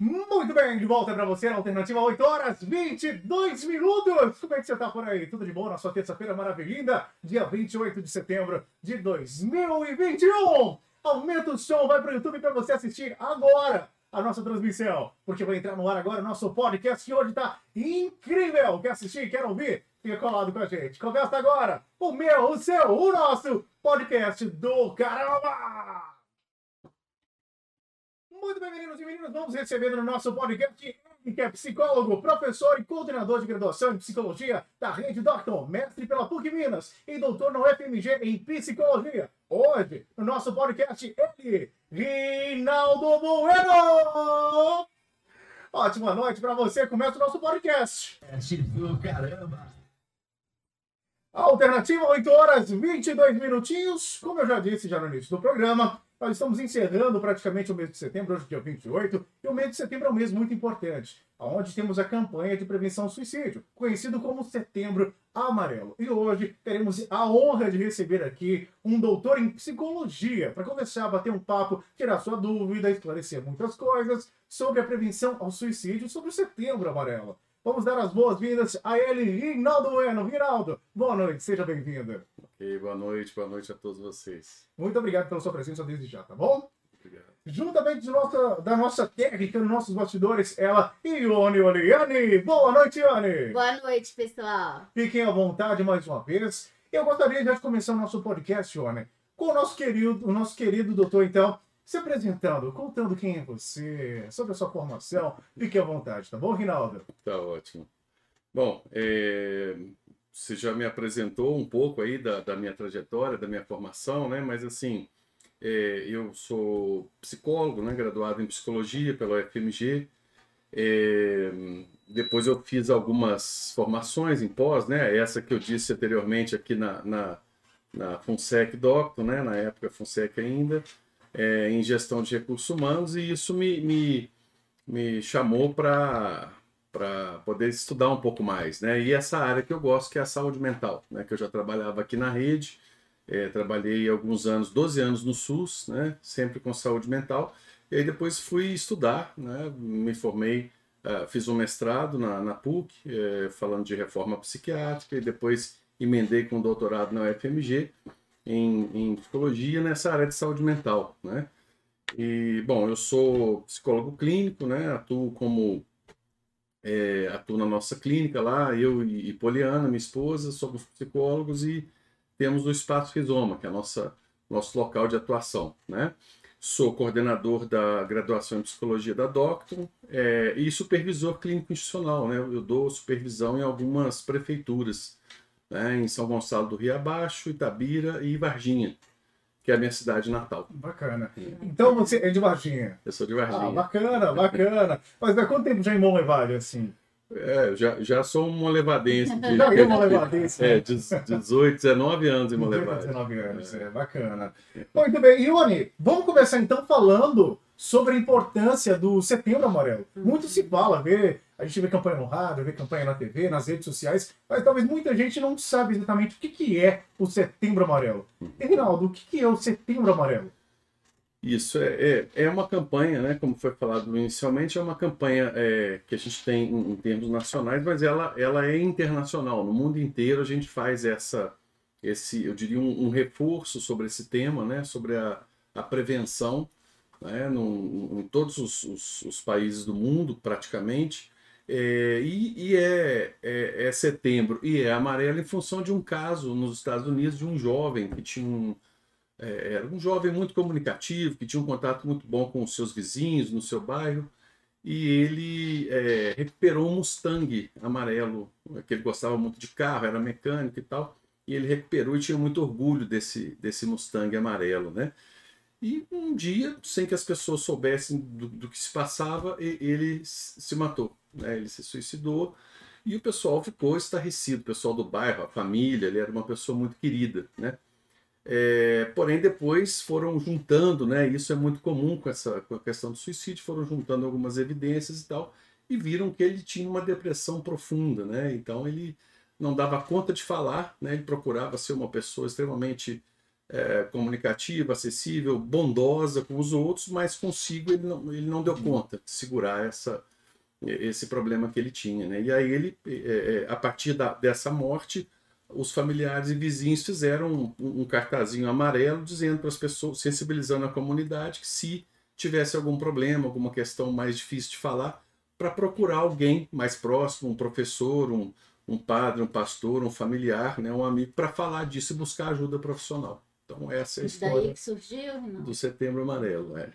Muito bem, de volta para você na Alternativa 8 horas 22 minutos. Como é que você tá por aí? Tudo de bom na sua terça-feira maravilhosa, dia 28 de setembro de 2021. Aumenta o som, vai para o YouTube para você assistir agora a nossa transmissão, porque vai entrar no ar agora o nosso podcast que hoje tá incrível. Quer assistir? Quer ouvir? Fica colado com a gente. Começa agora o meu, o seu, o nosso podcast do caramba! Muito bem, meninos e meninas, vamos receber no nosso podcast ele que é psicólogo, professor e coordenador de graduação em psicologia da Rede Doctor, mestre pela PUC Minas e doutor na UFMG em psicologia. Hoje, no nosso podcast, ele, Rinaldo Bueno! Ótima noite para você, começa o nosso podcast. caramba! Alternativa, 8 horas 22 minutinhos. Como eu já disse já no início do programa, nós estamos encerrando praticamente o mês de setembro, hoje é dia 28, e o mês de setembro é um mês muito importante, onde temos a campanha de prevenção ao suicídio, conhecido como Setembro Amarelo. E hoje teremos a honra de receber aqui um doutor em psicologia para conversar, bater um papo, tirar sua dúvida, esclarecer muitas coisas sobre a prevenção ao suicídio, sobre o Setembro Amarelo. Vamos dar as boas-vindas a ele, Rinaldo Bueno. Rinaldo, boa noite, seja bem-vindo. Ok, boa noite, boa noite a todos vocês. Muito obrigado pela sua presença desde já, tá bom? Obrigado. Juntamente de nossa, da nossa técnica, nos nossos bastidores, ela, Ione Oliane. Boa noite, Ione. Boa noite, pessoal. Fiquem à vontade mais uma vez. Eu gostaria já de começar o nosso podcast, Ione, com o nosso querido, o nosso querido doutor, então, se apresentando, contando quem é você, sobre a sua formação. Fique à vontade, tá bom, Rinaldo? Tá ótimo. Bom, é, você já me apresentou um pouco aí da, da, minha trajetória, da minha formação, né? Mas assim, é, eu sou psicólogo, né? Graduado em psicologia pela UFMG. É, depois eu fiz algumas formações em pós, né? Essa que eu disse anteriormente aqui na, na, na FUNSEC Doctor, né? Na época FUNSEC ainda é, em gestão de recursos humanos e isso me, me, me chamou para para poder estudar um pouco mais, né? E essa área que eu gosto, que é a saúde mental, né? Que eu já trabalhava aqui na rede, é, trabalhei alguns anos, 12 anos no SUS, né? Sempre com saúde mental. E aí depois fui estudar, né? Me formei, uh, fiz um mestrado na, na PUC, é, falando de reforma psiquiátrica, e depois emendei com doutorado na UFMG em, em psicologia nessa área de saúde mental, né? E, bom, eu sou psicólogo clínico, né? Atuo como é, atuo na nossa clínica lá, eu e, Poliana, minha esposa, somos psicólogos e temos o Espaço Rizoma, que é nossa nosso local de atuação, né? Sou coordenador da graduação em psicologia da Doctor é, e supervisor clínico institucional, né? Eu dou supervisão em algumas prefeituras né, em São Gonçalo do Rio Abaixo, Itabira e Varginha, que é a minha cidade natal. Bacana. Então você é de Varginha? Eu sou de Varginha. Ah, bacana, bacana. Mas há quanto tempo já em Monlevade, assim? É, já, já sou um molevadense. De, já é molevadense. É, 18, 19 anos em Molevade. 19 anos, é, é bacana. Muito bem, Ione, vamos começar então falando sobre a importância do Setembro Amarelo. Muito se fala, vê a gente vê campanha no rádio, vê campanha na TV, nas redes sociais, mas talvez muita gente não sabe exatamente o que, que é o Setembro Amarelo. E, Rinaldo, o que, que é o Setembro Amarelo? Isso é, é, é, uma campanha, né? Como foi falado inicialmente, é uma campanha é, que a gente tem em, em, termos nacionais, mas ela, ela é internacional. No mundo inteiro a gente faz essa, esse, eu diria, um, um reforço sobre esse tema, né? Sobre a, a prevenção, né? No, em todos os, os, os países do mundo, praticamente. É, e, e é, é, é, setembro e é amarelo em função de um caso nos Estados Unidos de um jovem que tinha um, é, era um jovem muito comunicativo, que tinha um contato muito bom com os seus vizinhos no seu bairro, e ele é, recuperou um Mustang amarelo, que ele gostava muito de carro, era mecânico e tal, e ele recuperou e tinha muito orgulho desse, desse Mustang amarelo, né? E um dia, sem que as pessoas soubessem do, do que se passava, ele se matou né? Ele se suicidou e o pessoal ficou estarrecido, o pessoal do bairro, a família, ele era uma pessoa muito querida, né? É, porém, depois foram juntando, né? Isso é muito comum com essa com a questão do suicídio, foram juntando algumas evidências e tal, e viram que ele tinha uma depressão profunda, né? Então ele não dava conta de falar, né? Ele procurava ser uma pessoa extremamente é, comunicativa, acessível, bondosa com os outros, mas consigo ele não, ele não deu conta de segurar essa, esse problema que ele tinha. Né? E aí ele, é, é a partir da, dessa morte, os familiares e vizinhos fizeram um, um cartazinho amarelo dizendo para as pessoas, sensibilizando a comunidade que se tivesse algum problema, alguma questão mais difícil de falar, para procurar alguém mais próximo, um professor, um, um padre, um pastor, um familiar, né, um amigo, para falar disso e buscar ajuda profissional. Então essa é a história daí que surgiu, do Setembro Amarelo. É.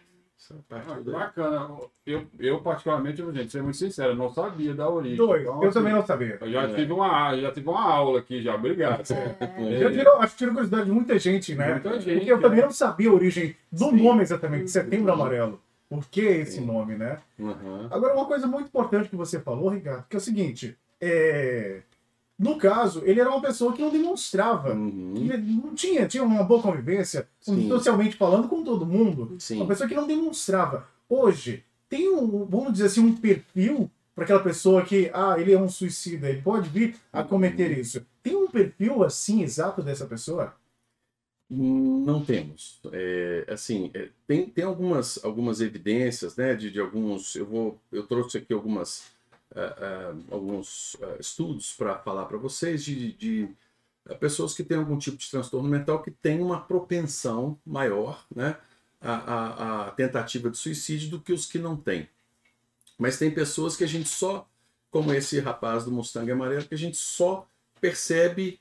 Ah, bacana. Eu, eu, particularmente, gente, ser muito sincero, não sabia da origem. Dois, então, eu assim, também não sabia. Eu já, é. tive uma, já tive uma aula aqui, já. Obrigado. É. Eu tiro, acho que tiro curiosidade de muita gente, né? Muita gente. Porque eu também não sabia a origem do Sim. nome exatamente, Setembro Amarelo. Por que esse Sim. nome, né? Uhum. Agora, uma coisa muito importante que você falou, Ricardo, que é o seguinte: é... No caso, ele era uma pessoa que não demonstrava, uhum. que não tinha, tinha uma boa convivência, Sim. socialmente falando, com todo mundo. Sim. Uma pessoa que não demonstrava. Hoje, tem um, vamos dizer assim, um perfil para aquela pessoa que, ah, ele é um suicida, ele pode vir a cometer uhum. isso. Tem um perfil assim exato dessa pessoa? Não temos. É, assim, é, tem, tem algumas, algumas evidências, né, de, de alguns. Eu vou, eu trouxe aqui algumas uh, alguns uh, estudos para falar para vocês de, de pessoas que têm algum tipo de transtorno mental que têm uma propensão maior né, à, à, à, tentativa de suicídio do que os que não têm. Mas tem pessoas que a gente só, como esse rapaz do Mustang amarelo, que a gente só percebe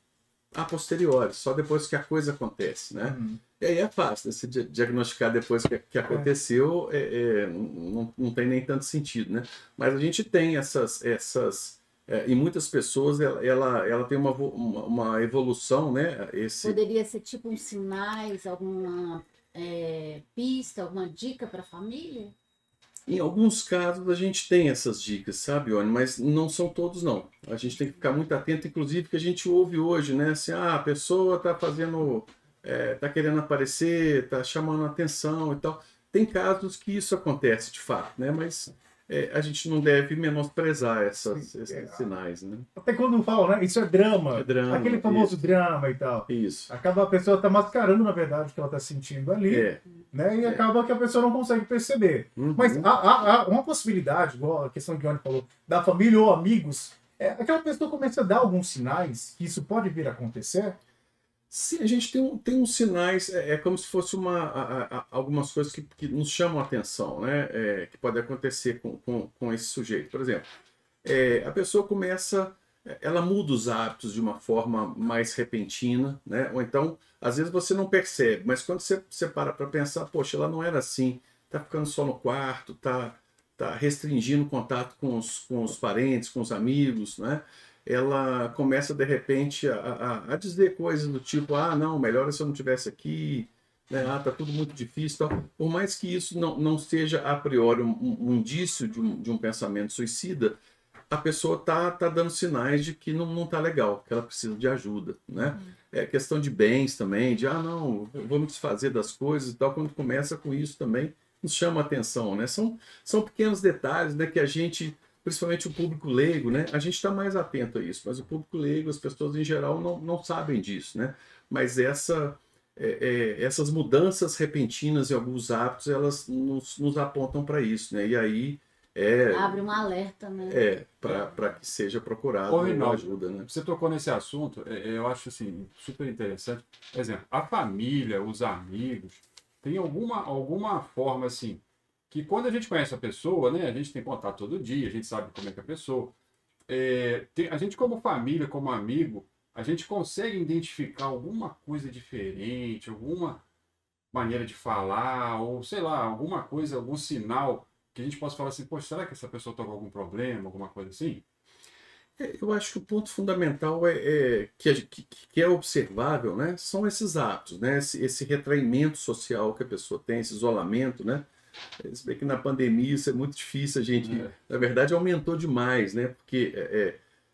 a posteriori, só depois que a coisa acontece, né? Uhum. E aí é fácil, né? se diagnosticar depois que, que aconteceu, é. É, é, não, não tem nem tanto sentido, né? Mas a gente tem essas, essas é, e muitas pessoas ela, ela, ela tem uma, uma, uma, evolução, né? Esse... Poderia ser tipo uns sinais, alguma é, pista, alguma dica para a família? Em alguns casos a gente tem essas dicas, sabe, Oni? Mas não são todos, não. A gente tem que ficar muito atento, inclusive, que a gente ouve hoje, né? Assim, ah, a pessoa está fazendo é, tá querendo aparecer, tá chamando atenção e tal. Tem casos que isso acontece de fato, né? Mas é, a gente não deve menosprezar essas, esses é. sinais, né? Até quando falam, né? Isso é drama. É drama. Aquele famoso isso. drama e tal. Isso. Acaba a pessoa tá mascarando, na verdade, o que ela tá sentindo ali. É. Né? E é. acaba que a pessoa não consegue perceber. Uhum. Mas há, há, há, uma possibilidade, igual a questão que o Johnny falou, da família ou amigos, é, aquela pessoa começa a dar alguns sinais que isso pode vir a acontecer. Sim, a gente tem, tem uns sinais, é, é como se fosse uma, a, a, algumas coisas que, que nos chamam a atenção, né? É, que pode acontecer com, com, com, esse sujeito. Por exemplo, é, a pessoa começa, ela muda os hábitos de uma forma mais repentina, né? Ou então, às vezes você não percebe, mas quando você, você para para pensar, poxa, ela não era assim, tá ficando só no quarto, tá, tá restringindo o contato com os, com os parentes, com os amigos, né? Ela começa de repente a, a, a, dizer coisas do tipo: ah, não, melhor se eu não tivesse aqui, né? ah, tá tudo muito difícil. Tal. Por mais que isso não, não seja a priori um, um indício de um, de um pensamento suicida, a pessoa tá, tá dando sinais de que não, não tá legal, que ela precisa de ajuda, né? Uhum. É questão de bens também, de ah, não, vou me desfazer das coisas e tal. Quando começa com isso também, nos chama a atenção, né? São, são pequenos detalhes né, que a gente principalmente o público leigo, né? A gente está mais atento a isso, mas o público leigo, as pessoas em geral não, não sabem disso, né? Mas essa, é, é, essas mudanças repentinas em alguns hábitos, elas nos, nos apontam para isso, né? E aí é, abre um alerta, né? É, para que seja procurado uma ajuda, né? Você tocou nesse assunto, é, é, eu acho assim super interessante. Por exemplo, a família, os amigos, tem alguma alguma forma assim que quando a gente conhece a pessoa, né, a gente tem contato todo dia, a gente sabe como é que é a pessoa. É, tem, a gente como família, como amigo, a gente consegue identificar alguma coisa diferente, alguma maneira de falar, ou sei lá, alguma coisa, algum sinal que a gente possa falar assim, poxa, será que essa pessoa está com algum problema, alguma coisa assim? É, eu acho que o ponto fundamental é, é que, que, que, é observável, né? São esses atos, né? Esse, esse retraimento social que a pessoa tem, esse isolamento, né? Se bem que na pandemia isso é muito difícil, a gente, é. na verdade, aumentou demais, né? Porque é,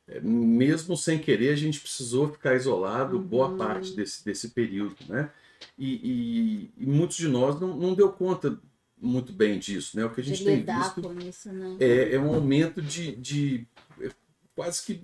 é, é, mesmo sem querer, a gente precisou ficar isolado uhum. boa parte desse, desse período, né? E, e, e, muitos de nós não, não deu conta muito bem disso, né? O que a gente de tem visto isso, né? é, é um aumento de, de quase que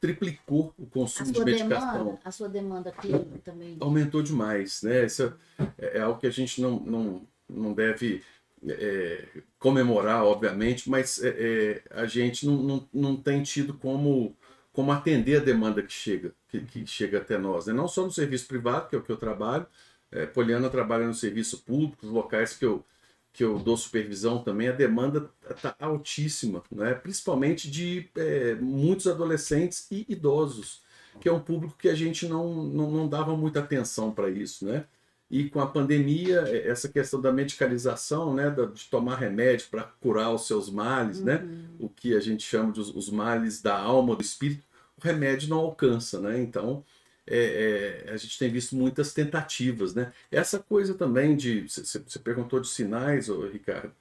triplicou o consumo de sua, medicação demanda, a sua demanda clínica também. aumentou demais, né? Isso é, é algo que a gente não, não, não deve é, comemorar, obviamente, mas é, é, a gente não, não, não tem tido como, como atender a demanda que chega, que, que chega até nós. Né? Não só no serviço privado, que é o que eu trabalho, é, Poliana trabalha no serviço público, os locais que eu, que eu dou supervisão também, a demanda está altíssima, né? principalmente de é, muitos adolescentes e idosos, que é um público que a gente não, não, não dava muita atenção para isso. Né? E com a pandemia, é, essa questão da medicalização, né, de tomar remédio para curar os seus males, né, o que a gente chama de os, os males da alma, do espírito, o remédio não alcança, né? Então, é, é, a gente tem visto muitas tentativas, né? Essa coisa também de, você perguntou de sinais, ô, Ricardo,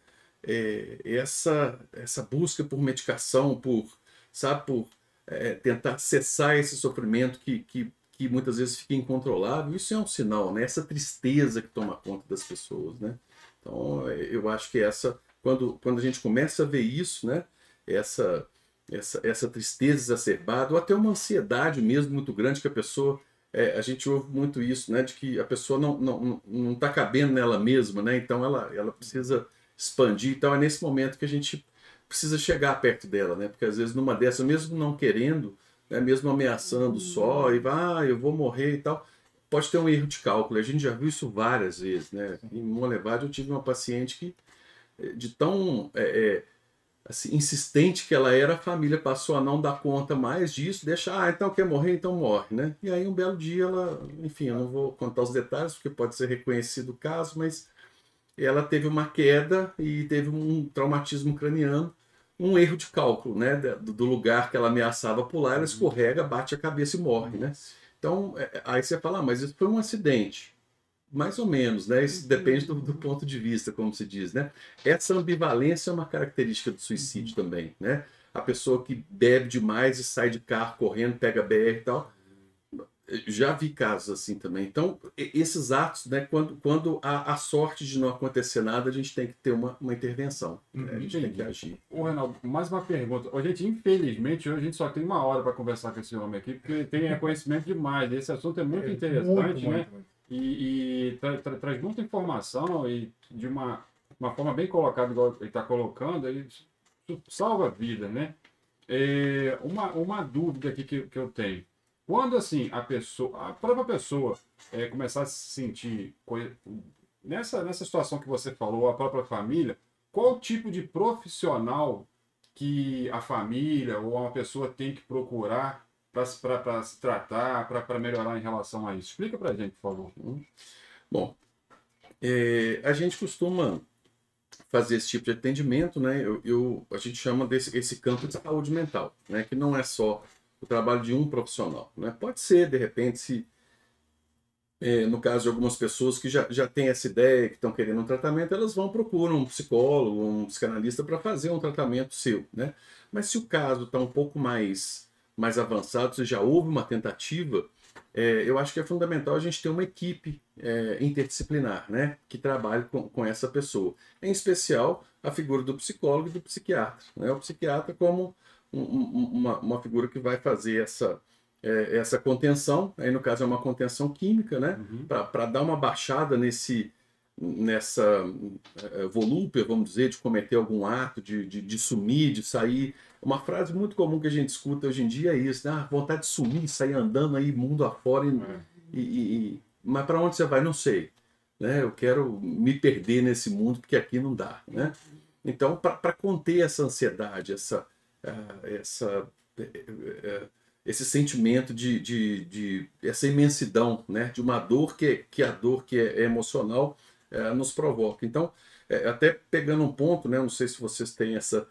é, essa essa busca por medicação, por sabe, por é, tentar cessar esse sofrimento que, que que muitas vezes fica incontrolável, isso é um sinal, né? Essa tristeza que toma conta das pessoas, né? Então, eu acho que essa, quando, quando a gente começa a ver isso, né? Essa, essa, essa tristeza exacerbada, ou até uma ansiedade mesmo muito grande que a pessoa, é, a gente ouve muito isso, né? De que a pessoa não não não está cabendo nela mesma, né? Então, ela, ela precisa expandir. Então, é nesse momento que a gente precisa chegar perto dela, né? Porque às vezes numa dessas, mesmo não querendo, né, mesmo ameaçando só, e vai, ah, eu vou morrer e tal, pode ter um erro de cálculo. A gente já viu isso várias vezes. Né? Em Monlevade eu tive uma paciente que, eh, de tão é, é, assim, insistente que ela era, a família passou a não dar conta mais disso, deixa, ah, então quer morrer, então morre, né? E aí um belo dia ela, enfim, eu não vou contar os detalhes, porque pode ser reconhecido o caso, mas ela teve uma queda e teve um traumatismo craniano, um erro de cálculo, né? Do lugar que ela ameaçava pular, ela uhum. escorrega, bate a cabeça e morre, né? Então, é, aí você fala, ah, mas isso foi um acidente. Mais ou menos, né? Isso depende do, do, ponto de vista, como se diz, né? Essa ambivalência é uma característica do suicídio uhum. também, né? A pessoa que bebe demais e sai de carro correndo, pega BR e tal, já vi casos assim também. Então, esses atos, né, quando, quando há a sorte de não acontecer nada, a gente tem que ter uma, uma intervenção. Né? A gente tem que agir. Ô, Reinaldo, mais uma pergunta. A gente, infelizmente, hoje a gente só tem uma hora para conversar com esse homem aqui, porque ele tem conhecimento demais. Esse assunto é muito é, interessante, muito, né? Muito, E, e tra, tra, traz muita informação e de uma, uma forma bem colocada, igual ele está colocando, ele salva a vida, né? É, uma, uma dúvida aqui que, que eu tenho. Quando assim a pessoa, a própria pessoa é, começar a se sentir nessa, nessa situação que você falou, a própria família, qual tipo de profissional que a família ou uma pessoa tem que procurar para se tratar, para melhorar em relação a isso? Explica para a gente, por favor. Hum? Bom, é, a gente costuma fazer esse tipo de atendimento, né? Eu, eu, a gente chama desse esse campo de saúde mental, né? Que não é só o trabalho de um profissional. Né? Pode ser, de repente, se é, no caso de algumas pessoas que já, já têm essa ideia, que estão querendo um tratamento, elas vão procurar um psicólogo, um psicanalista para fazer um tratamento seu. Né? Mas se o caso está um pouco mais, mais avançado, se já houve uma tentativa, é, eu acho que é fundamental a gente ter uma equipe é, interdisciplinar né? que trabalhe com, com essa pessoa. Em especial, a figura do psicólogo e do psiquiatra. Né? O psiquiatra como uma, uma figura que vai fazer essa, é, essa contenção, aí no caso é uma contenção química, né? Uhum. Para dar uma baixada nesse, nessa é, volúpia, vamos dizer, de cometer algum ato, de, de, de, sumir, de sair. Uma frase muito comum que a gente escuta hoje em dia é isso, né? Ah, vontade de sumir, sair andando aí mundo afora. E, é. e, e, mas para onde você vai? Não sei. Né? Eu quero me perder nesse mundo porque aqui não dá. Né? Então, para conter essa ansiedade, essa, essa, é, é, esse sentimento de, de, de, essa imensidão, né? de uma dor que, que a dor que é, emocional é, nos provoca. Então, até pegando um ponto, né? não sei se vocês têm, essa,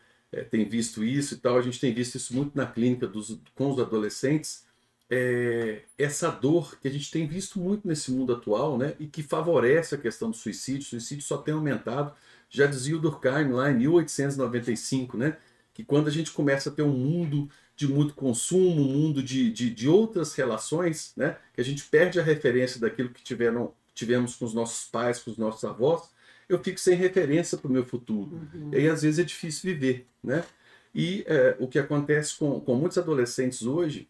têm visto isso e tal, a gente tem visto isso muito na clínica dos, com os adolescentes, é, essa dor que a gente tem visto muito nesse mundo atual, né, e que favorece a questão do suicídio. O suicídio só tem aumentado. Já dizia o Durkheim lá em 1895, né, que quando a gente começa a ter um mundo de muito consumo, um mundo de, de, de outras relações, né, que a gente perde a referência daquilo que tiveram, tivemos com os nossos pais, com os nossos avós, eu fico sem referência para o meu futuro. Uhum. E aí, às vezes, é difícil viver. Né? E é, o que acontece com, com muitos adolescentes hoje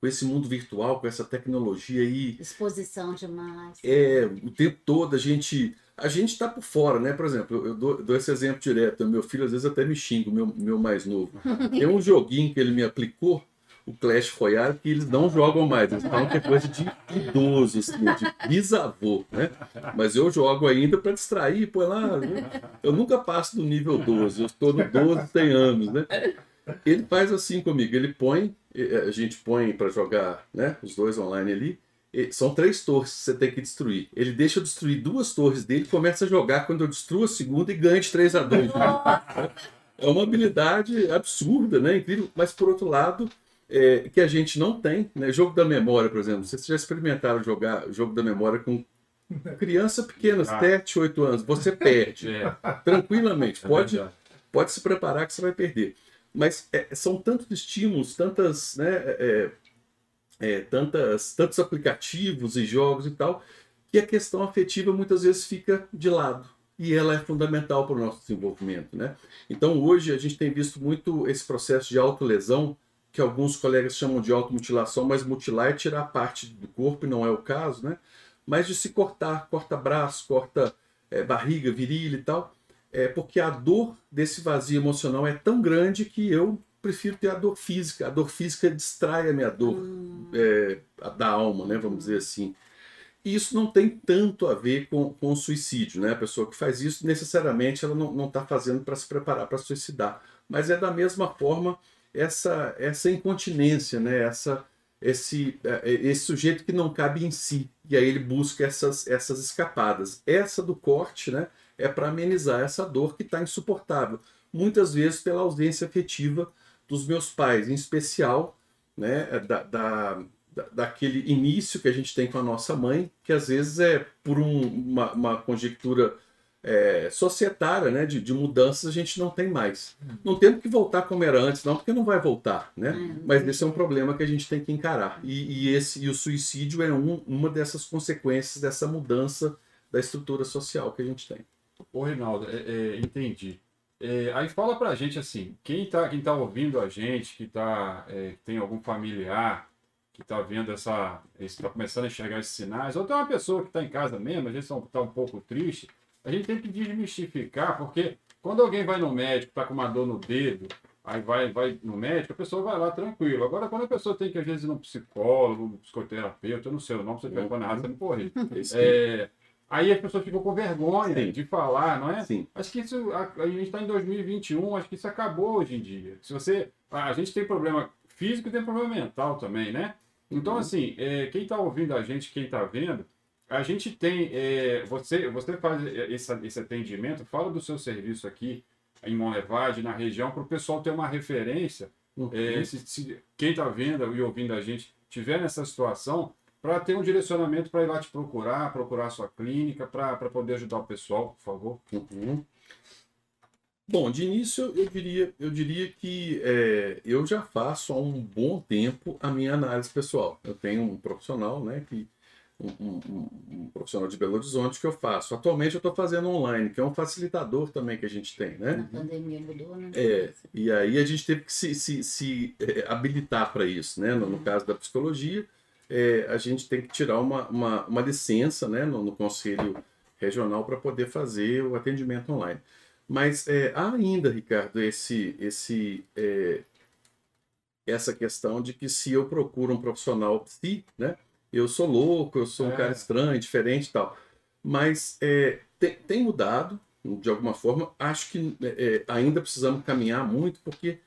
com esse mundo virtual, com essa tecnologia aí, Exposição demais. é, o tempo todo a gente a gente está por fora, né? Por exemplo, eu, eu dou, dou esse exemplo direto. Meu filho às vezes até me xinga, o meu, meu mais novo. Tem um joguinho que ele me aplicou, o Clash Royale, que eles não jogam mais. Eles falam que é coisa de idoso, assim, de bisavô, né? Mas eu jogo ainda para distrair, põe lá. né? Eu nunca passo do nível 12, eu estou no 12 tem anos, né? Ele faz assim comigo, ele põe, eh, a gente põe para jogar, né? Os dois online ali. São três torres que você tem que destruir. Ele deixa eu destruir duas torres dele, começa a jogar quando eu destruo a segunda e ganha de 3 a 2 É uma habilidade absurda, né? Incrível. Mas por outro lado, é, que a gente não tem, né? Jogo da memória, por exemplo. Vocês já experimentaram jogar jogo da memória com criança pequena, Ah. 7, 8 anos. Você perde É, tranquilamente. é Pode, verdade. pode se preparar que você vai perder. Mas é, são tantos estímulos, tantas, né, é, tantas, tantos aplicativos e jogos e tal, que a questão afetiva muitas vezes fica de lado. E ela é fundamental para o nosso desenvolvimento. Né? Então hoje a gente tem visto muito esse processo de autolesão, que alguns colegas chamam de automutilação, mas mutilar é tirar parte do corpo, e não é o caso, né? mas de se cortar, corta braço, corta é, barriga, virilha e tal é porque a dor desse vazio emocional é tão grande que eu prefiro ter a dor física. A dor física distrai a minha dor é, a da alma, né? Vamos dizer assim. E isso não tem tanto a ver com, com o suicídio, né? A pessoa que faz isso, necessariamente, ela não está fazendo para se preparar para suicidar. Mas é da mesma forma essa, essa incontinência, né? Essa, esse, é, esse sujeito que não cabe em si. E aí ele busca essas, essas escapadas. Essa do corte, né? é para amenizar essa dor que está insuportável. Muitas vezes pela ausência afetiva dos meus pais, em especial né, da, da, da- daquele início que a gente tem com a nossa mãe, que às vezes é por um- uma, uma conjectura é, societária, né, de, de mudanças, a gente não tem mais. Não temos que voltar como era antes, não, porque não vai voltar, né? É, Mas esse é um problema que a gente tem que encarar. E, e esse, e o suicídio é um- uma dessas consequências dessa mudança da estrutura social que a gente tem. Ô, Reinaldo, é, é, entendi. É, aí fala pra gente assim, quem tá, quem tá ouvindo a gente, que tá, é, tem algum familiar que tá vendo essa, esse, tá começando a enxergar esses sinais, ou tem uma pessoa que tá em casa mesmo, às vezes tá um- pouco triste, a gente tem que desmistificar, porque quando alguém vai no médico, tá com uma dor no dedo, aí vai, vai no médico, a pessoa vai lá tranquilo. Agora, quando a pessoa tem que, às vezes, ir num psicólogo, um psicoterapeuta, eu não sei o nome, se eu falando errado, você me corrige. É, aí as pessoas ficam com vergonha Sim. de falar, não é? Sim. Acho que isso, a, a gente está em 2021, acho que isso acabou hoje em dia. Se você, a, gente tem problema físico e tem problema mental também, né? Então, Uhum. assim, é, quem está ouvindo a gente, quem está vendo, a gente tem, é, você, você faz esse, esse atendimento, fala do seu serviço aqui em Monlevade, na região, para o pessoal ter uma referência Uhum. é, se, se quem está vendo e ouvindo a gente tiver nessa situação, para ter um direcionamento para ir lá te procurar, procurar a sua clínica, para poder ajudar o pessoal, por favor. Uhum. Bom, de início eu diria, eu diria que é, eu já faço há um bom tempo a minha análise pessoal. Eu tenho um profissional, né, que um, um- um- profissional de Belo Horizonte que eu faço. Atualmente eu estou fazendo online, que é um facilitador também que a gente tem, né? Na pandemia mudou, né? É, e aí a gente teve que se, se, se, eh, habilitar para isso, né? No, no caso da psicologia, eh, a gente tem que tirar uma, uma, uma licença né? no, no Conselho Regional para poder fazer o atendimento online. Mas eh, há ainda, Ricardo, esse, esse, eh, essa questão de que se eu procuro um profissional psi, né? Eu sou louco, eu sou um É. cara estranho, diferente e tal. Mas eh, tem, tem mudado, de alguma forma. Acho que é, ainda precisamos caminhar muito, porque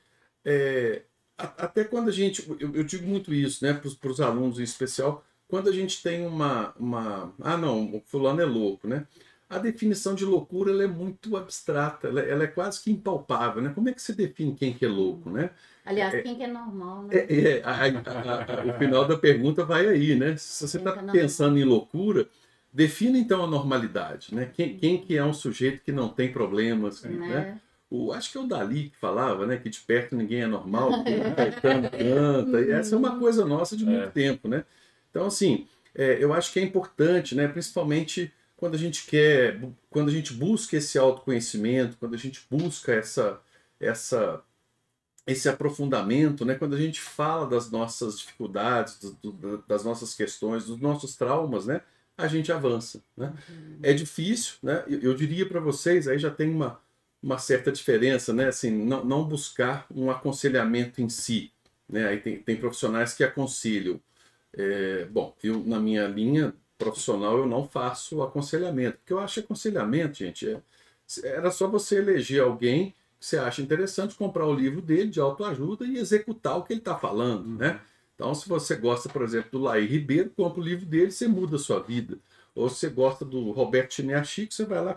é, até quando a gente. Eu, eu digo muito isso né, para os alunos em especial, quando a gente tem uma, uma. Ah, não, o fulano é louco, né? A definição de loucura ela é muito abstrata, ela, ela é quase que impalpável, né? Como é que você define quem que é louco, né? Aliás, quem que é normal, né? É, é, a- a- a- o final da pergunta vai aí, né? Se você está não. pensando em loucura, defina então a normalidade, né? Quem, quem que é um sujeito que não tem problemas, né? né? O, acho que é o Dali que falava, né? Que de perto ninguém é normal, o Caetano canta. E essa é uma coisa nossa de muito É. tempo, né? Então, assim, é, eu acho que é importante, né? Principalmente quando a gente quer, quando a gente busca esse autoconhecimento, quando a gente busca essa, essa esse aprofundamento, né? Quando a gente fala das nossas dificuldades, do, do, das nossas questões, dos nossos traumas, né? A gente avança, né? Uhum. É difícil, né? Eu, eu diria para vocês, aí já tem uma, uma certa diferença, né? Assim, não, não buscar um aconselhamento em si, né? Aí tem, tem profissionais que aconselham. É, bom, eu na minha linha profissional eu não faço aconselhamento, porque eu acho aconselhamento, gente, é, era só você eleger alguém que você acha interessante, comprar o livro dele de autoajuda e executar o que ele está falando, Uhum. né? Então, se você gosta, por exemplo, do Laí Ribeiro, compra o livro dele, você muda a sua vida. Ou se você gosta do Roberto Chineachico, você vai lá.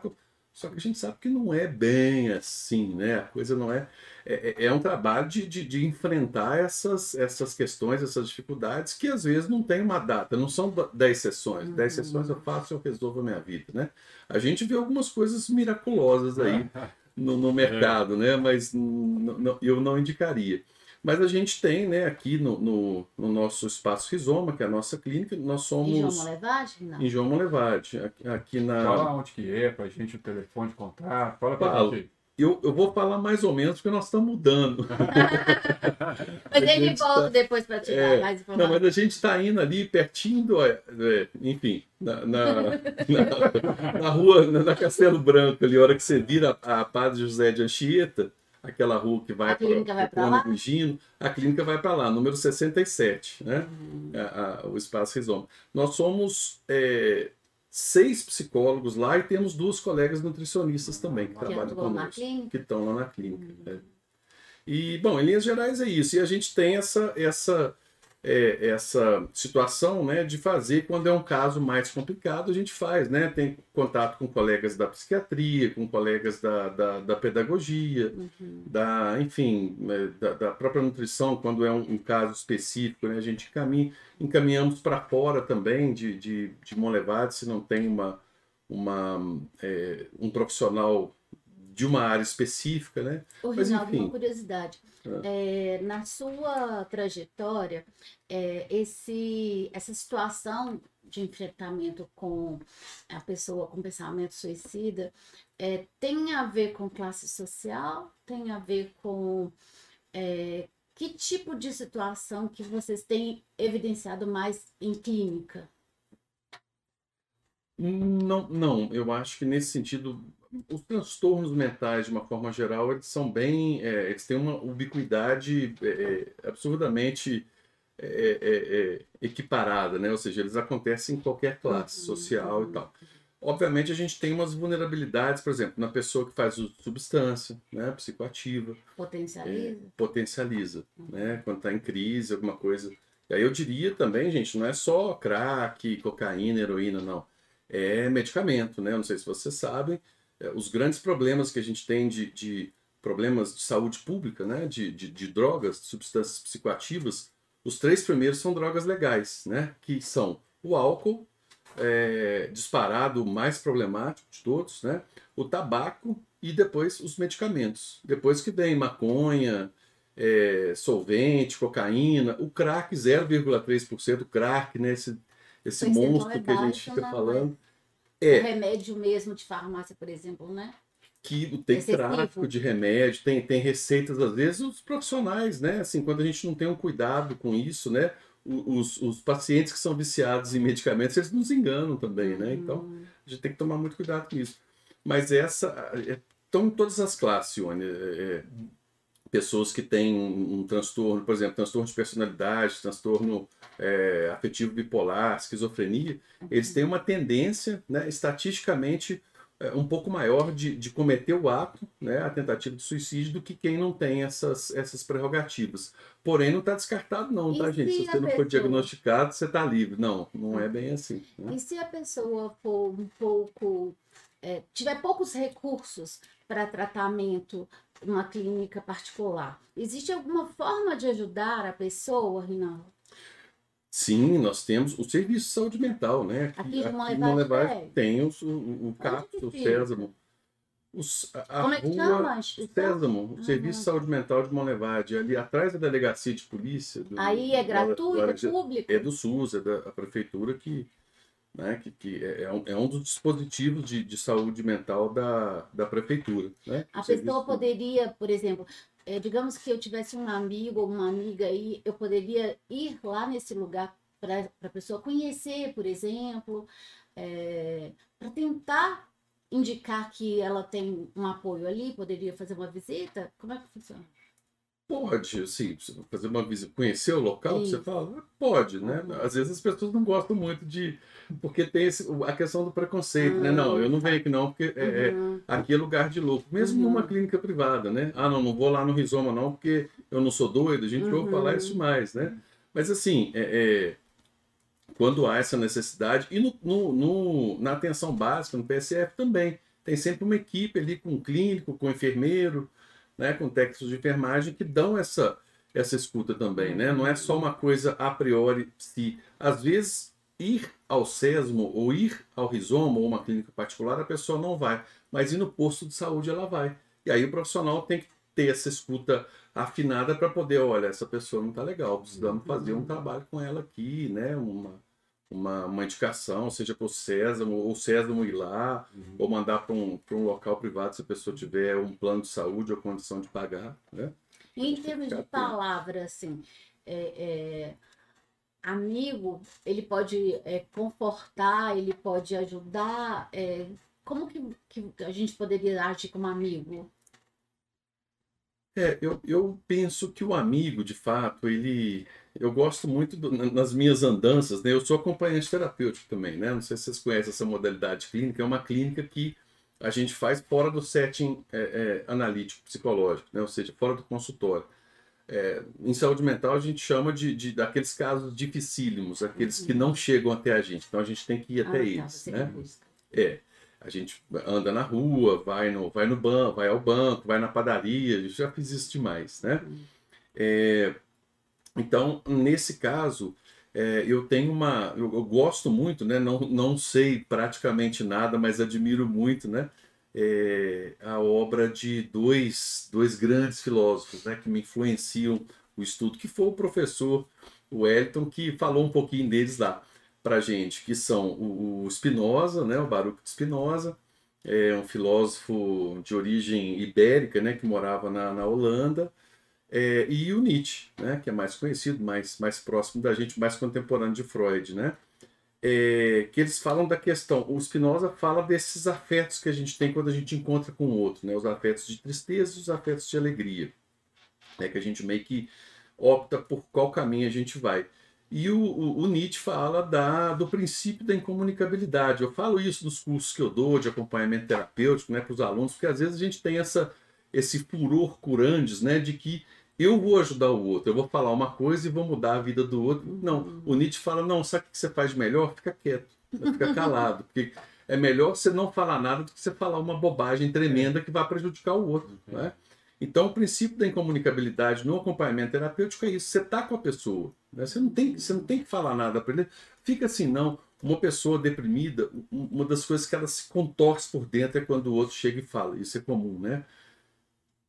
Só que a gente sabe que não é bem assim, né? A coisa não é. É, é- é um trabalho de, de, de enfrentar essas, essas questões, essas dificuldades, que às vezes não tem uma data, não são 10 sessões. 10 sessões eu faço e eu resolvo a minha vida, né? A gente vê algumas coisas miraculosas aí no, no mercado, né? Mas eu não indicaria. Mas a gente tem, né, aqui no, no, no nosso espaço Rizoma, que é a nossa clínica, nós somos João Molevade? Não. em João Molevade, aqui, aqui na. Fala onde que é, pra gente, o telefone de contato. Fala pra Falo. gente. Eu, eu vou falar mais ou menos porque nós estamos mudando. Mas A ele gente volta tá- depois para te dar É, mais Não, informações. mas a gente está indo ali pertinho, do, é, é, enfim, na, na, na- na rua, na, na Castelo Branco, ali, a hora que você vira a, a Padre José de Anchieta, aquela rua que vai A clínica vai pra pro lá? Cônigo Gino, a clínica vai para lá, número 67, né? Hum. A- a- o Espaço Rizoma. Nós somos é, seis psicólogos lá e temos duas colegas nutricionistas também que, Que trabalham conosco que estão lá na clínica. né? E, bom, em linhas gerais é isso. E a gente tem essa, essa, é, essa situação né, de fazer quando é um caso mais complicado, a gente faz, né? Tem contato com colegas da psiquiatria, com colegas da, da, da pedagogia, Uhum. da, enfim, né, da, da própria nutrição, quando é um, um caso específico, né? A gente encaminha, encaminhamos para fora também de, de, de Monlevade, se não tem uma, uma, é, um profissional de uma área específica, né? Ô, Mas, Rinaldo, enfim. uma curiosidade. É, na sua trajetória, é, esse, essa situação de enfrentamento com a pessoa com pensamento suicida é, tem a ver com classe social? Tem a ver com é, que tipo de situação que vocês têm evidenciado mais em clínica? Não, não, eu acho que nesse sentido, os transtornos mentais, de uma forma geral, eles são bem, é, eles têm uma ubiquidade é, é, absurdamente é, é, é, equiparada, né? Ou seja, eles acontecem em qualquer classe Uhum, social uhum. e tal. Obviamente, a gente tem umas vulnerabilidades, por exemplo, na pessoa que faz substância, né, psicoativa, Potencializa? potencializa, né? Quando está em crise, alguma coisa. E aí eu diria também, gente, não é só crack, cocaína, heroína, não. É medicamento, né? Eu Não sei se vocês sabem, os grandes problemas que a gente tem de, de problemas de saúde pública, né? De, de, de drogas, de substâncias psicoativas, os três primeiros são drogas legais, né? Que são o álcool, é, disparado o mais problemático de todos, né? O tabaco e depois os medicamentos. Depois que vem maconha, é, solvente, cocaína, o crack 0,3%, o crack, né? Esse, esse Percentual monstro é que a gente fica não, falando. O É, remédio mesmo de farmácia, por exemplo, né? que tem Excessivo. tráfico de remédio, tem, tem receitas, às vezes, os profissionais, né? Assim, quando a gente não tem um cuidado com isso, né? Os, os pacientes que são viciados em medicamentos, eles nos enganam também, né? Então, Hum. a gente tem que tomar muito cuidado com isso. Mas essa. é- Estão em todas as classes, Ione. É, é, pessoas que têm um, um transtorno, por exemplo, transtorno de personalidade, transtorno é, afetivo bipolar, esquizofrenia, eles têm uma tendência, né, estatisticamente, é, um pouco maior de, de cometer o ato, né, a tentativa de suicídio, do que quem não tem essas, essas prerrogativas. Porém, não está descartado, não, E tá, gente? se Se você não for pessoa- diagnosticado, você está livre. Não, não é bem assim. né? E se a pessoa for um pouco. é, tiver poucos recursos para tratamento numa clínica particular, existe alguma forma de ajudar a pessoa, Rinaldo? Sim, nós temos o serviço de saúde mental, né? Aqui de em Monlevade tem? os- o, o, o CAPS, o? Sésamo. Os, a, Como é que rua chama? Sésamo, o Uhum. Serviço de Saúde Mental de Monlevade, ali atrás da delegacia de polícia. do- Aí é gratuito, do- é do- público? É do SUS, é da prefeitura que, né, que, que é, é um, é um dos dispositivos de, de saúde mental da, da prefeitura. Né? A pessoa poderia, por exemplo, é, digamos que eu tivesse um amigo ou uma amiga aí, eu poderia ir lá nesse lugar para a pessoa conhecer, por exemplo, é, para tentar indicar que ela tem um apoio ali, poderia fazer uma visita? Como é que funciona? Pode, sim, fazer uma visita, conhecer o local, você fala, pode, né? Uhum. Às vezes as pessoas não gostam muito de. Porque tem esse, a questão do preconceito, uhum. né? Não, eu não venho aqui não, porque é, é uhum. aqui é lugar de louco. Mesmo numa uhum. clínica privada, né? Ah, não, não vou lá no Rizoma não, porque eu não sou doido, a gente ouve falar isso uhum. demais, né? Mas assim, é, é, quando há essa necessidade, e no, no, no, na atenção básica, no PSF também, tem sempre uma equipe ali com clínico, com enfermeiro né, com técnicos de enfermagem que dão essa, essa escuta também, né? Não é só uma coisa a priori se às vezes ir ao SESMO ou ir ao rizoma ou uma clínica particular a pessoa não vai, mas ir no posto de saúde ela vai. E aí o profissional tem que ter essa escuta afinada para poder, olha, essa pessoa não está legal, precisamos fazer um trabalho com ela aqui, né? Uma, uma, uma indicação, seja para o César, ou o César ir lá, uhum. ou mandar para um, um local privado se a pessoa tiver um plano de saúde ou condição de pagar. Né? Em termos de palavra, assim, é, é, amigo, ele pode é, confortar, ele pode ajudar. É, como que, que a gente poderia agir como amigo? É, eu, eu penso que o amigo, de fato, ele eu gosto muito do, nas minhas andanças, né? Eu sou acompanhante terapêutico também, né? Não sei se vocês conhecem essa modalidade clínica. É uma clínica que a gente faz fora do setting é, é, analítico, psicológico, né? Ou seja, fora do consultório. É, em saúde mental a gente chama de, de daqueles casos dificílimos, aqueles uhum. que não chegam até a gente. Então a gente tem que ir até ah, tá, eles, tá, né? É. A gente anda na rua, vai no, vai no banco, vai ao banco, vai na padaria. Gente já fiz isso demais, né? Uhum. É, então, nesse caso, é, eu tenho uma. Eu, eu, gosto muito, né? Não, não sei praticamente nada, mas admiro muito, né? É, a obra de dois, dois grandes filósofos né, que me influenciam o estudo, que foi o professor Wellington, que falou um pouquinho deles lá para gente, que são o, Spinoza, né, o Baruch de Spinoza, é um filósofo de origem ibérica, né, que morava na, na Holanda, é, e o Nietzsche, né, que é mais conhecido, mais, mais próximo da gente, mais contemporâneo de Freud, né, é, que eles falam da questão. O Spinoza fala desses afetos que a gente tem quando a gente encontra com o outro, né, os afetos de tristeza e os afetos de alegria, né, que a gente meio que opta por qual caminho a gente vai. E o, o, o, Nietzsche fala da, do princípio da incomunicabilidade. Eu falo isso nos cursos que eu dou de acompanhamento terapêutico né, para os alunos, porque às vezes a gente tem essa, esse furor curandes né, de que eu vou ajudar o outro, eu vou falar uma coisa e vou mudar a vida do outro. Não, o Nietzsche fala, não, sabe o que você faz melhor? Fica quieto, fica calado, porque é melhor você não falar nada do que você falar uma bobagem tremenda que vai prejudicar o outro. Né? Então, o princípio da incomunicabilidade no acompanhamento terapêutico é isso. Você está com a pessoa. Né? Você, não tem, você não tem que falar nada para ele. Fica assim, não. Uma pessoa deprimida, uma das coisas que ela se contorce por dentro é quando o outro chega e fala. Isso é comum, né?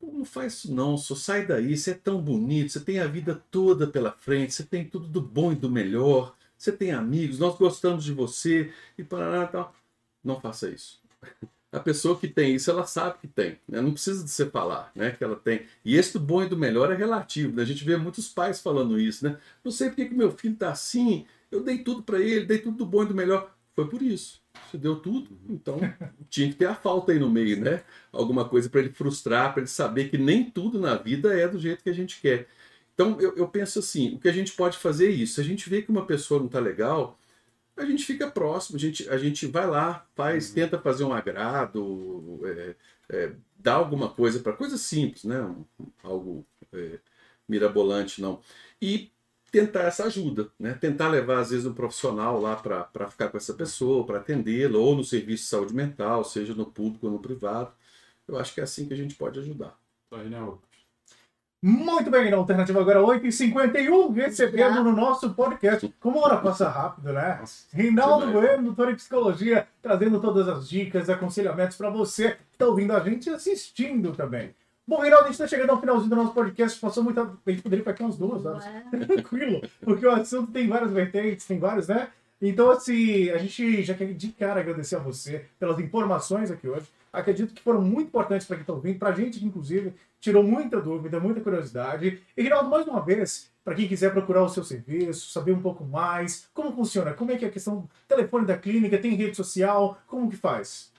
não faz isso não, só sai daí, você é tão bonito, você tem a vida toda pela frente, você tem tudo do bom e do melhor, você tem amigos, nós gostamos de você e para tal. Não faça isso. A pessoa que tem isso, ela sabe que tem, né? não precisa de você falar né? que ela tem. E esse do bom e do melhor é relativo, né? a gente vê muitos pais falando isso, né? Não sei porque que meu filho está assim, eu dei tudo para ele, dei tudo do bom e do melhor. Foi por isso. Você deu tudo, então tinha que ter a falta aí no meio, né? Alguma coisa para ele frustrar, para ele saber que nem tudo na vida é do jeito que a gente quer. Então eu, eu penso assim: o que a gente pode fazer é isso. Se a gente vê que uma pessoa não está legal, a gente fica próximo, a gente, a gente vai lá, faz, uhum. tenta fazer um agrado, é, é, dá alguma coisa para coisa simples, né? algo é, mirabolante, não. E tentar essa ajuda, né? Tentar levar, às vezes, um profissional lá para ficar com essa pessoa, para atendê-la, ou no serviço de saúde mental, seja no público ou no privado. Eu acho que é assim que a gente pode ajudar. Muito bem, na alternativa agora 8h51, recebendo no nosso podcast. Como a hora passa rápido, né? Reinaldo Bueno, doutor em psicologia, trazendo todas as dicas, aconselhamentos para você que está ouvindo a gente e assistindo também. Bom, Reinaldo, a gente está chegando ao finalzinho do nosso podcast. Passou muita. A gente poderia ficar aqui umas duas horas. Tranquilo. Porque o assunto tem várias vertentes, tem vários, né? Então, assim, a gente já quer de cara agradecer a você pelas informações aqui hoje. Acredito que foram muito importantes para quem está ouvindo, para a gente, inclusive, tirou muita dúvida, muita curiosidade. E, Rinaldo, mais uma vez, para quem quiser procurar o seu serviço, saber um pouco mais, como funciona, como é que é a questão do telefone da clínica, tem rede social, como que faz?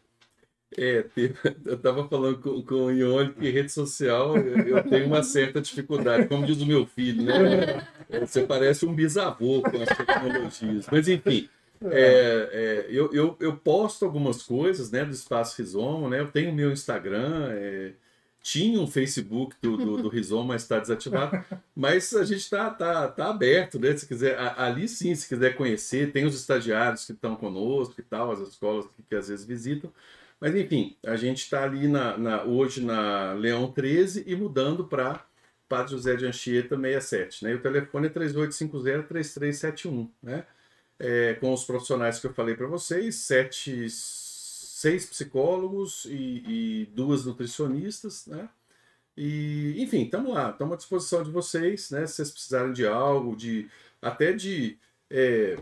É, eu estava falando com, com o Ione que rede social eu tenho uma certa dificuldade, como diz o meu filho, né? Você parece um bisavô com as tecnologias. Mas, enfim, é, é, eu, eu, eu, posto algumas coisas né, do Espaço Rizoma, né? Eu tenho o meu Instagram, é, tinha um Facebook do, do, do mas está desativado. Mas a gente está tá, tá aberto, né? Se quiser, ali sim, se quiser conhecer, tem os estagiários que estão conosco e tal, as escolas que, que às vezes visitam. Mas enfim, a gente está ali na, na, hoje na Leão 13 e mudando para Padre José de Anchieta 67. Né? E o telefone é 3850-3371. Né? É, com os profissionais que eu falei para vocês, sete, seis psicólogos e, e, duas nutricionistas. Né? E, enfim, estamos lá, estamos à disposição de vocês, né? Se vocês precisarem de algo, de até de. É,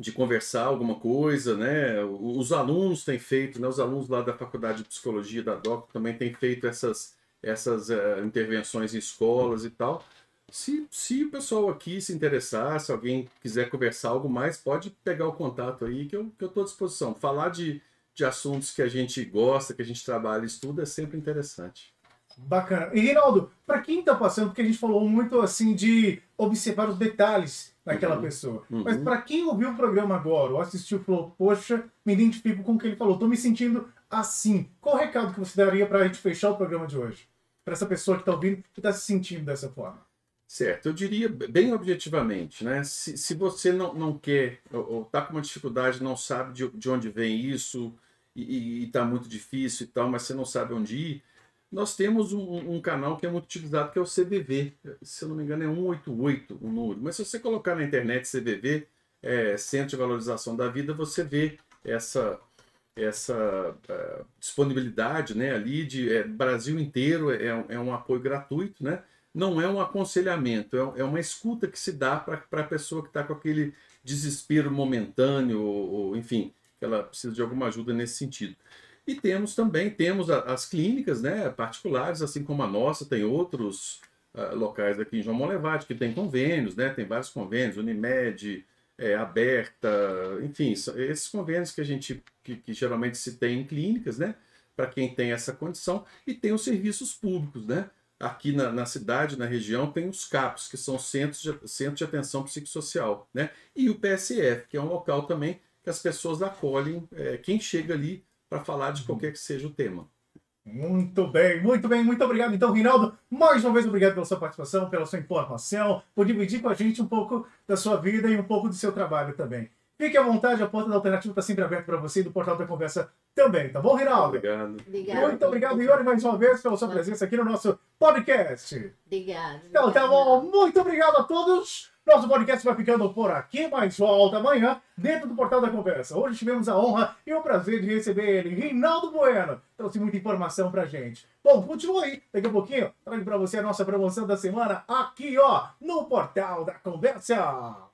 de conversar alguma coisa, né? Os alunos têm feito, né? Os alunos lá da Faculdade de Psicologia da DOC também têm feito essas, essas uh, intervenções em escolas e tal. Se, se o pessoal aqui se interessar, se alguém quiser conversar algo mais, pode pegar o contato aí que eu estou à disposição. Falar de, de assuntos que a gente gosta, que a gente trabalha e estuda é sempre interessante. Bacana. E Reinaldo, para quem está passando, porque a gente falou muito assim de observar os detalhes daquela uhum. pessoa. Uhum. Mas para quem ouviu o programa agora ou assistiu falou, poxa, me identifico com o que ele falou, estou me sentindo assim. Qual o recado que você daria para a gente fechar o programa de hoje? Para essa pessoa que está ouvindo e está se sentindo dessa forma. Certo, eu diria bem objetivamente, né? Se, se você não, não quer, ou está com uma dificuldade, não sabe de, de onde vem isso, e está muito difícil e tal, mas você não sabe onde ir, nós temos um, um, canal que é muito utilizado, que é o CVV. Se eu não me engano, é 188 o número. Mas se você colocar na internet CVV, é, Centro de Valorização da Vida, você vê essa, essa uh, disponibilidade né, ali de é, Brasil inteiro, é, é, um apoio gratuito, né? Não é um aconselhamento, é, é uma escuta que se dá para a pessoa que está com aquele desespero momentâneo, ou, ou, enfim, que ela precisa de alguma ajuda nesse sentido. E temos também, temos as clínicas né, particulares, assim como a nossa, tem outros uh, locais aqui em João Monlevade que tem convênios, né, tem vários convênios, Unimed, é, Aberta, enfim, esses convênios que a gente, que, que geralmente se tem em clínicas, né, para quem tem essa condição, e tem os serviços públicos, né, aqui na, na, cidade, na região, tem os CAPs, que são Centros de, Centro de Atenção Psicossocial, né? E o PSF, que é um local também que as pessoas acolhem é, quem chega ali para falar de qualquer que seja o tema. Muito bem, muito bem, muito obrigado. Então, Rinaldo, mais uma vez obrigado pela sua participação, pela sua informação, por dividir com a gente um pouco da sua vida e um pouco do seu trabalho também. Fique à vontade, a porta da alternativa está sempre aberta para você e do Portal da Conversa também, tá bom, Rinaldo? Obrigado. Obrigado. Muito obrigado, Iori, mais uma vez pela sua presença aqui no nosso podcast. Obrigado. Então, tá bom. Muito obrigado a todos. Nosso podcast vai ficando por aqui, mas volta amanhã dentro do Portal da Conversa. Hoje tivemos a honra e o prazer de receber ele, Rinaldo Bueno. Trouxe muita informação pra gente. Bom, continua aí. Daqui a pouquinho, trago pra você a nossa promoção da semana aqui, ó, no Portal da Conversa.